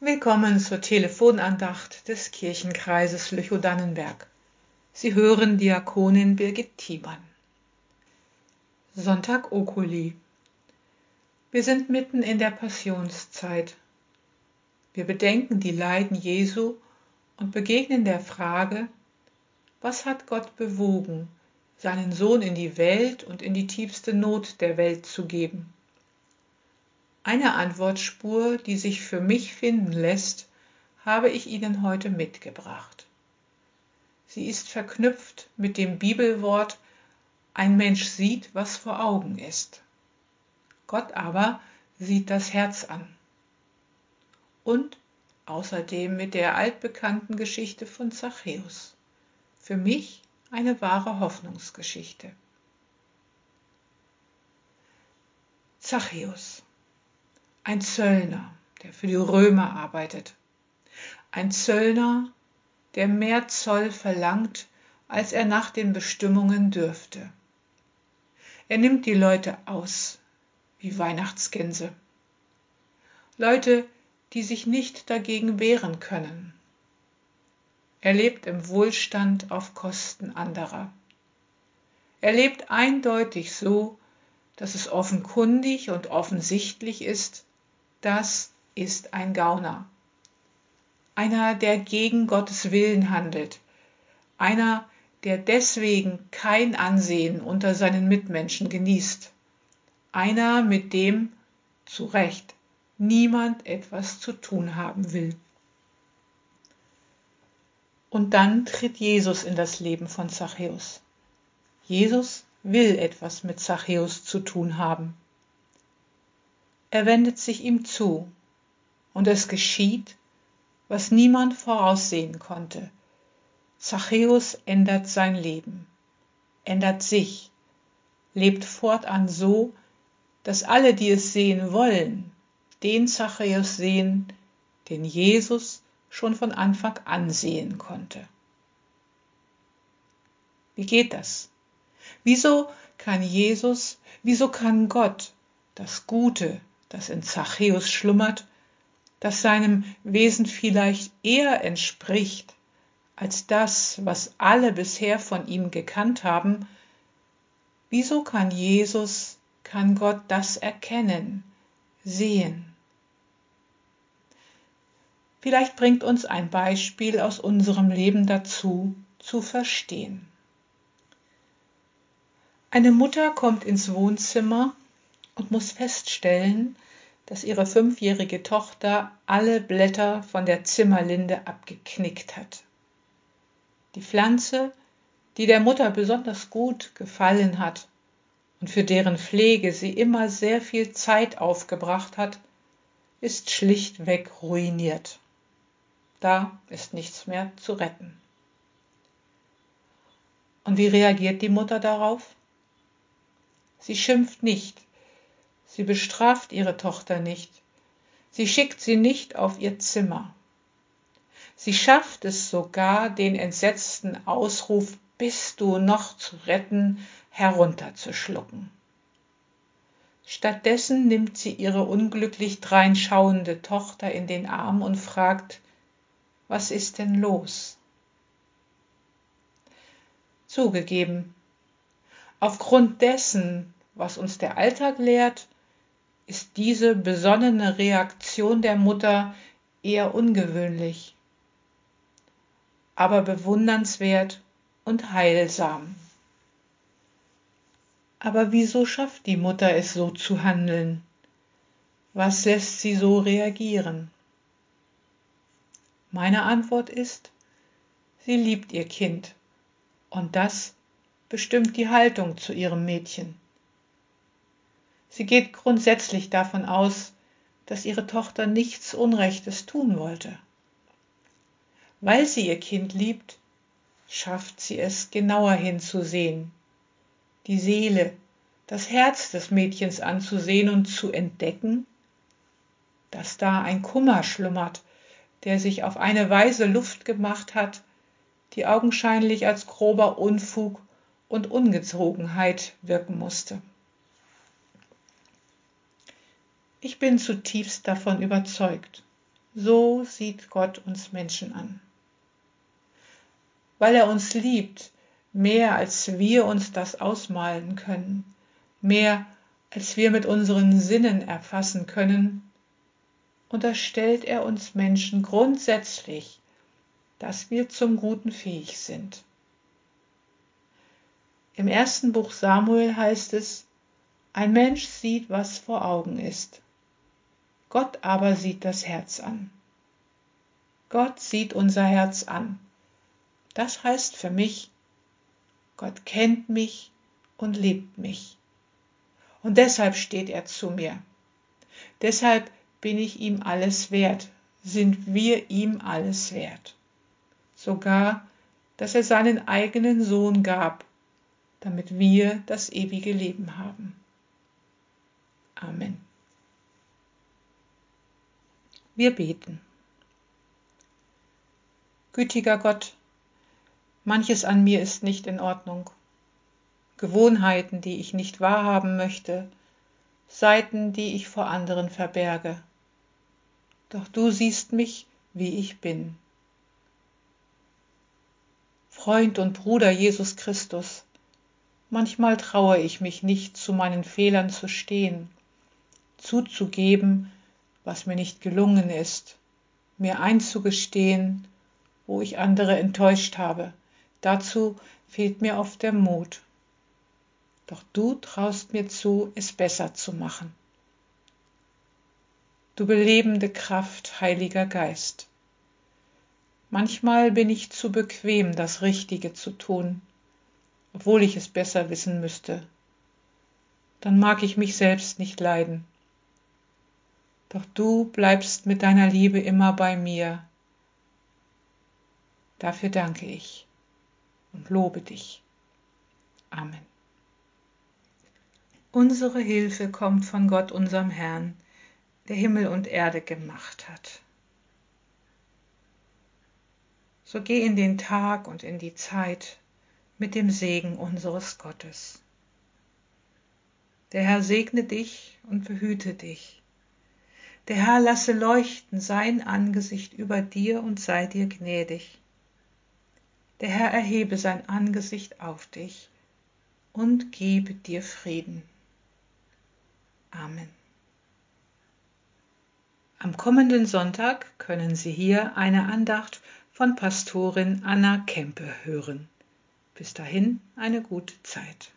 Willkommen zur Telefonandacht des Kirchenkreises Lüchow-Dannenberg. Sie hören Diakonin Birgit Thiemann. Sonntag Okuli. Wir sind mitten in der Passionszeit. Wir bedenken die Leiden Jesu und begegnen der Frage, was hat Gott bewogen, seinen Sohn in die Welt und in die tiefste Not der Welt zu geben? Eine Antwortspur, die sich für mich finden lässt, habe ich Ihnen heute mitgebracht. Sie ist verknüpft mit dem Bibelwort Ein Mensch sieht, was vor Augen ist. Gott aber sieht das Herz an. Und außerdem mit der altbekannten Geschichte von Zachäus. Für mich eine wahre Hoffnungsgeschichte. Zachäus ein Zöllner, der für die Römer arbeitet. Ein Zöllner, der mehr Zoll verlangt, als er nach den Bestimmungen dürfte. Er nimmt die Leute aus, wie Weihnachtsgänse. Leute, die sich nicht dagegen wehren können. Er lebt im Wohlstand auf Kosten anderer. Er lebt eindeutig so, dass es offenkundig und offensichtlich ist, das ist ein Gauner. Einer, der gegen Gottes Willen handelt. Einer, der deswegen kein Ansehen unter seinen Mitmenschen genießt. Einer, mit dem, zu Recht, niemand etwas zu tun haben will. Und dann tritt Jesus in das Leben von Zachäus. Jesus will etwas mit Zachäus zu tun haben er wendet sich ihm zu, und es geschieht, was niemand voraussehen konnte. Zachäus ändert sein Leben, ändert sich, lebt fortan so, dass alle, die es sehen wollen, den Zachäus sehen, den Jesus schon von Anfang an sehen konnte. Wie geht das? Wieso kann Jesus, wieso kann Gott das Gute, das in Zachäus schlummert, das seinem Wesen vielleicht eher entspricht als das, was alle bisher von ihm gekannt haben, wieso kann Jesus, kann Gott das erkennen, sehen? Vielleicht bringt uns ein Beispiel aus unserem Leben dazu, zu verstehen. Eine Mutter kommt ins Wohnzimmer und muss feststellen, dass ihre fünfjährige Tochter alle Blätter von der Zimmerlinde abgeknickt hat. Die Pflanze, die der Mutter besonders gut gefallen hat und für deren Pflege sie immer sehr viel Zeit aufgebracht hat, ist schlichtweg ruiniert. Da ist nichts mehr zu retten. Und wie reagiert die Mutter darauf? Sie schimpft nicht, Sie bestraft ihre Tochter nicht. Sie schickt sie nicht auf ihr Zimmer. Sie schafft es sogar, den entsetzten Ausruf Bist du noch zu retten herunterzuschlucken. Stattdessen nimmt sie ihre unglücklich dreinschauende Tochter in den Arm und fragt, was ist denn los? Zugegeben, aufgrund dessen, was uns der Alltag lehrt, ist diese besonnene Reaktion der Mutter eher ungewöhnlich, aber bewundernswert und heilsam. Aber wieso schafft die Mutter es so zu handeln? Was lässt sie so reagieren? Meine Antwort ist, sie liebt ihr Kind und das bestimmt die Haltung zu ihrem Mädchen. Sie geht grundsätzlich davon aus, dass ihre Tochter nichts Unrechtes tun wollte. Weil sie ihr Kind liebt, schafft sie es genauer hinzusehen, die Seele, das Herz des Mädchens anzusehen und zu entdecken, dass da ein Kummer schlummert, der sich auf eine Weise Luft gemacht hat, die augenscheinlich als grober Unfug und Ungezogenheit wirken musste. Ich bin zutiefst davon überzeugt, So sieht Gott uns Menschen an. Weil er uns liebt, mehr als wir uns das ausmalen können, mehr als wir mit unseren Sinnen erfassen können, unterstellt er uns Menschen grundsätzlich, dass wir zum Guten fähig sind. Im ersten Buch Samuel heißt es, ein Mensch sieht, was vor Augen ist. Gott aber sieht das Herz an. Gott sieht unser Herz an. Das heißt für mich, Gott kennt mich und liebt mich. Und deshalb steht er zu mir. Deshalb bin ich ihm alles wert, sind wir ihm alles wert. Sogar, dass er seinen eigenen Sohn gab, damit wir das ewige Leben haben. Amen. Wir beten. Gütiger Gott, manches an mir ist nicht in Ordnung. Gewohnheiten, die ich nicht wahrhaben möchte, Seiten, die ich vor anderen verberge. Doch du siehst mich, wie ich bin. Freund und Bruder Jesus Christus, manchmal traue ich mich nicht, zu meinen Fehlern zu stehen, zuzugeben, was mir nicht gelungen ist, mir einzugestehen, wo ich andere enttäuscht habe. Dazu fehlt mir oft der Mut. Doch du traust mir zu, es besser zu machen. Du belebende Kraft, Heiliger Geist. Manchmal bin ich zu bequem, das Richtige zu tun, obwohl ich es besser wissen müsste. Dann mag ich mich selbst nicht leiden doch du bleibst mit deiner Liebe immer bei mir. Dafür danke ich und lobe dich. Amen. Unsere Hilfe kommt von Gott, unserem Herrn, der Himmel und Erde gemacht hat. So geh in den Tag und in die Zeit mit dem Segen unseres Gottes. Der Herr segne dich und behüte dich. Der Herr lasse leuchten sein Angesicht über dir und sei dir gnädig. Der Herr erhebe sein Angesicht auf dich und gebe dir Frieden. Amen. Am kommenden Sonntag können Sie hier eine Andacht von Pastorin Anna Kempe hören. Bis dahin eine gute Zeit.